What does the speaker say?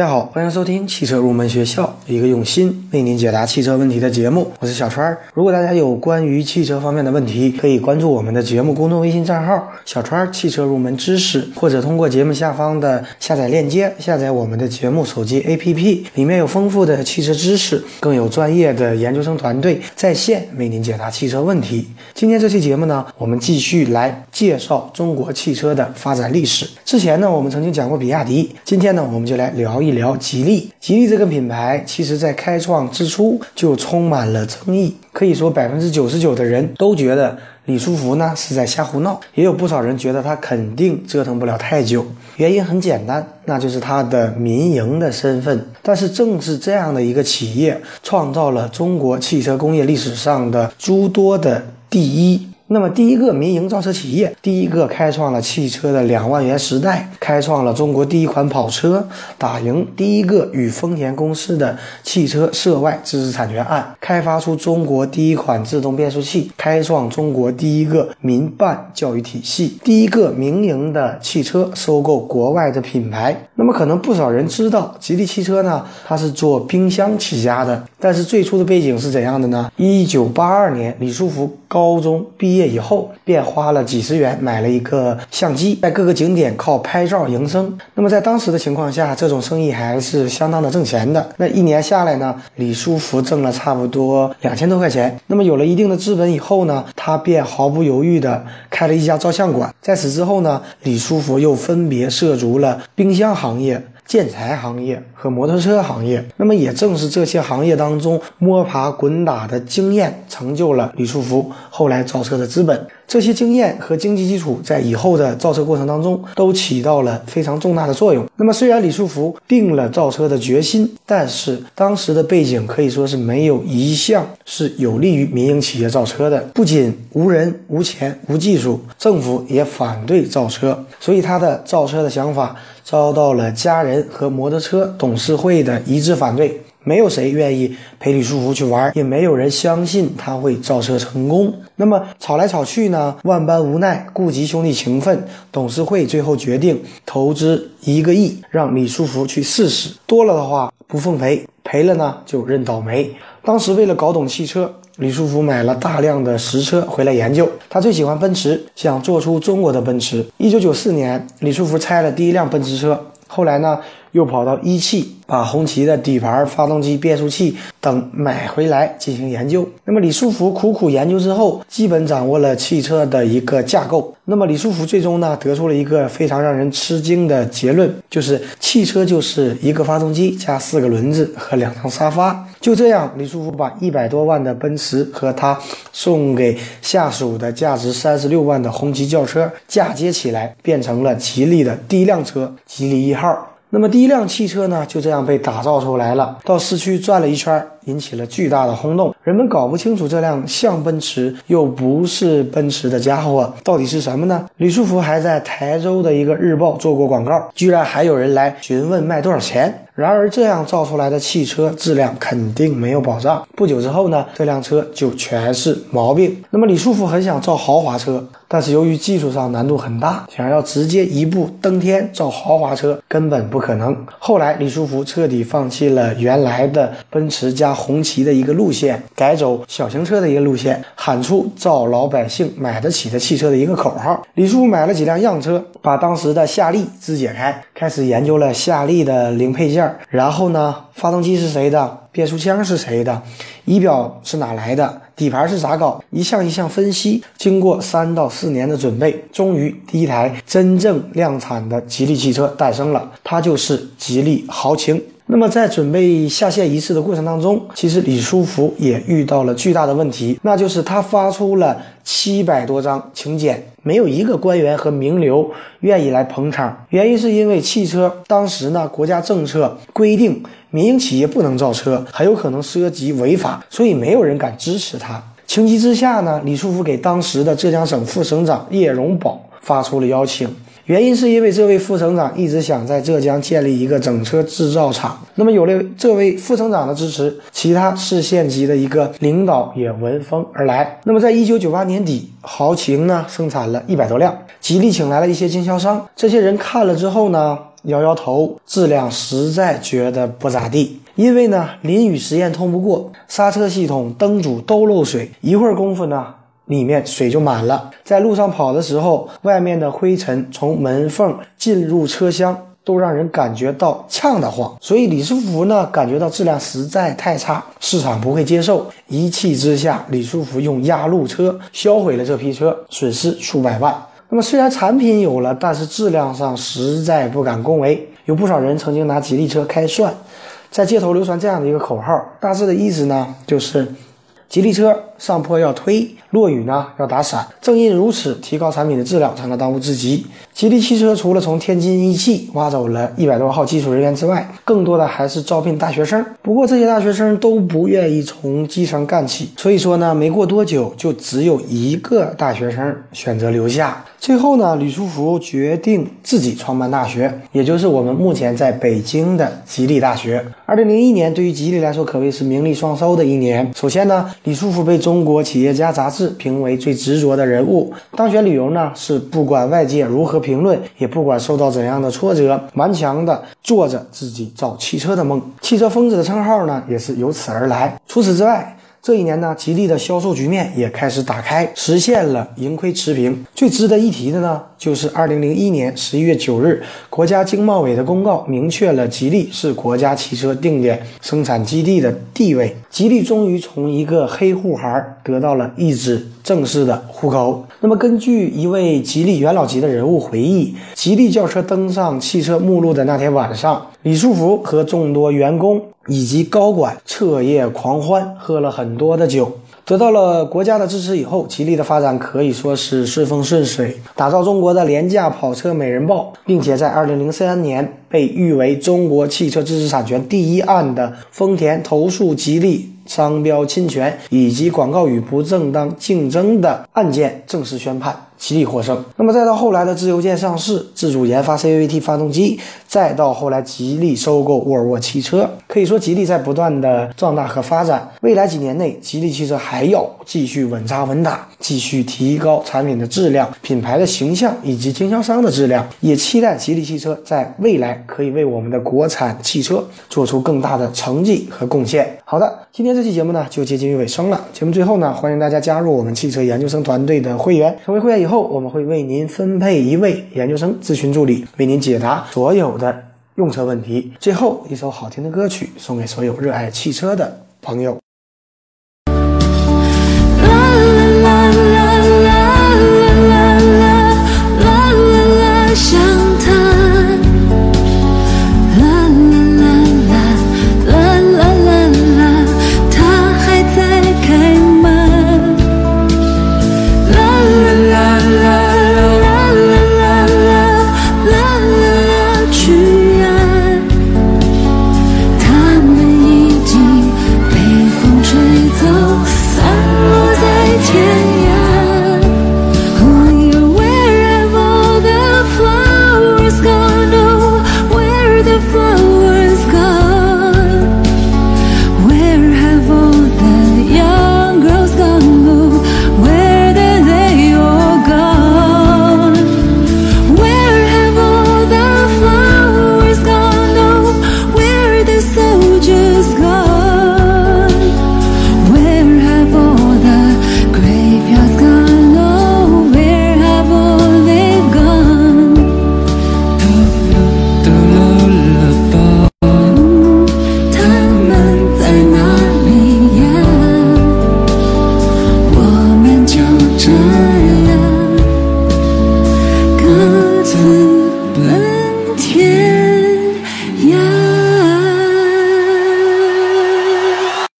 大家好，欢迎收听汽车入门学校，一个用心为您解答汽车问题的节目。我是小川儿。如果大家有关于汽车方面的问题，可以关注我们的节目公众微信账号“小川儿汽车入门知识”，或者通过节目下方的下载链接下载我们的节目手机 APP，里面有丰富的汽车知识，更有专业的研究生团队在线为您解答汽车问题。今天这期节目呢，我们继续来介绍中国汽车的发展历史。之前呢，我们曾经讲过比亚迪，今天呢，我们就来聊一聊吉利。吉利这个品牌，其实在开创之初就充满了争议，可以说百分之九十九的人都觉得李书福呢是在瞎胡闹，也有不少人觉得他肯定折腾不了太久。原因很简单，那就是他的民营的身份。但是正是这样的一个企业，创造了中国汽车工业历史上的诸多的第一。那么，第一个民营造车企业，第一个开创了汽车的两万元时代，开创了中国第一款跑车，打赢第一个与丰田公司的汽车涉外知识产权案，开发出中国第一款自动变速器，开创中国第一个民办教育体系，第一个民营的汽车收购国外的品牌。那么，可能不少人知道，吉利汽车呢，它是做冰箱起家的，但是最初的背景是怎样的呢？一九八二年，李书福高中毕业。以后，便花了几十元买了一个相机，在各个景点靠拍照营生。那么在当时的情况下，这种生意还是相当的挣钱的。那一年下来呢，李书福挣了差不多两千多块钱。那么有了一定的资本以后呢，他便毫不犹豫地开了一家照相馆。在此之后呢，李书福又分别涉足了冰箱行业。建材行业和摩托车行业，那么也正是这些行业当中摸爬滚打的经验，成就了李书福后来造车的资本。这些经验和经济基础，在以后的造车过程当中都起到了非常重大的作用。那么，虽然李书福定了造车的决心，但是当时的背景可以说是没有一项是有利于民营企业造车的。不仅无人、无钱、无技术，政府也反对造车，所以他的造车的想法遭到了家人和摩托车董事会的一致反对。没有谁愿意陪李书福去玩，也没有人相信他会造车成功。那么吵来吵去呢？万般无奈，顾及兄弟情分，董事会最后决定投资一个亿，让李书福去试试。多了的话不奉陪，赔了呢就认倒霉。当时为了搞懂汽车，李书福买了大量的实车回来研究。他最喜欢奔驰，想做出中国的奔驰。一九九四年，李书福拆了第一辆奔驰车。后来呢？又跑到一汽，把红旗的底盘、发动机、变速器等买回来进行研究。那么李书福苦苦研究之后，基本掌握了汽车的一个架构。那么李书福最终呢，得出了一个非常让人吃惊的结论，就是汽车就是一个发动机加四个轮子和两张沙发。就这样，李书福把一百多万的奔驰和他送给下属的价值三十六万的红旗轿车嫁接起来，变成了吉利的第一辆车——吉利一号。那么第一辆汽车呢，就这样被打造出来了，到市区转了一圈。引起了巨大的轰动，人们搞不清楚这辆像奔驰又不是奔驰的家伙到底是什么呢？李书福还在台州的一个日报做过广告，居然还有人来询问卖多少钱。然而，这样造出来的汽车质量肯定没有保障。不久之后呢，这辆车就全是毛病。那么，李书福很想造豪华车，但是由于技术上难度很大，想要直接一步登天造豪华车根本不可能。后来，李书福彻底放弃了原来的奔驰加。红旗的一个路线，改走小型车的一个路线，喊出造老百姓买得起的汽车的一个口号。李书福买了几辆样车，把当时的夏利肢解开，开始研究了夏利的零配件。然后呢，发动机是谁的？变速箱是谁的？仪表是哪来的？底盘是咋搞？一项一项分析。经过三到四年的准备，终于第一台真正量产的吉利汽车诞生了，它就是吉利豪情。那么在准备下线仪式的过程当中，其实李书福也遇到了巨大的问题，那就是他发出了七百多张请柬，没有一个官员和名流愿意来捧场。原因是因为汽车当时呢，国家政策规定民营企业不能造车，很有可能涉及违法，所以没有人敢支持他。情急之下呢，李书福给当时的浙江省副省长叶荣宝发出了邀请。原因是因为这位副省长一直想在浙江建立一个整车制造厂。那么有了这位副省长的支持，其他市县级的一个领导也闻风而来。那么在一九九八年底，豪情呢生产了一百多辆，吉利请来了一些经销商。这些人看了之后呢，摇摇头，质量实在觉得不咋地。因为呢，淋雨实验通不过，刹车系统、灯组都漏水，一会儿功夫呢，里面水就满了。在路上跑的时候，外面的灰尘从门缝进入车厢，都让人感觉到呛得慌。所以李书福呢，感觉到质量实在太差，市场不会接受。一气之下，李书福用压路车销毁了这批车，损失数百万。那么虽然产品有了，但是质量上实在不敢恭维。有不少人曾经拿吉利车开涮。在街头流传这样的一个口号，大致的意思呢，就是吉利车上坡要推，落雨呢要打伞。正因如此，提高产品的质量才能当务之急。吉利汽车除了从天津一汽挖走了一百多号技术人员之外，更多的还是招聘大学生。不过这些大学生都不愿意从基层干起，所以说呢，没过多久就只有一个大学生选择留下。最后呢，李书福决定自己创办大学，也就是我们目前在北京的吉利大学。二零零一年对于吉利来说可谓是名利双收的一年。首先呢，李书福被中国企业家杂志评为最执着的人物。当选理由呢是不管外界如何评论，也不管受到怎样的挫折，顽强的做着自己造汽车的梦。汽车疯子的称号呢也是由此而来。除此之外，这一年呢，吉利的销售局面也开始打开，实现了盈亏持平。最值得一提的呢，就是二零零一年十一月九日，国家经贸委的公告明确了吉利是国家汽车定点生产基地的地位。吉利终于从一个黑户牌得到了一纸正式的户口。那么，根据一位吉利元老级的人物回忆，吉利轿车登上汽车目录的那天晚上，李书福和众多员工。以及高管彻夜狂欢，喝了很多的酒，得到了国家的支持以后，吉利的发展可以说是顺风顺水，打造中国的廉价跑车美人豹，并且在二零零三年被誉为中国汽车知识产权第一案的丰田投诉吉利商标侵权以及广告语不正当竞争的案件正式宣判。吉利获胜。那么再到后来的自由舰上市，自主研发 CVT 发动机，再到后来吉利收购沃尔沃汽车，可以说吉利在不断的壮大和发展。未来几年内，吉利汽车还要继续稳扎稳打，继续提高产品的质量、品牌的形象以及经销商的质量。也期待吉利汽车在未来可以为我们的国产汽车做出更大的成绩和贡献。好的，今天这期节目呢就接近于尾声了。节目最后呢，欢迎大家加入我们汽车研究生团队的会员，成为会员以后。我们会为您分配一位研究生咨询助理，为您解答所有的用车问题。最后一首好听的歌曲送给所有热爱汽车的朋友。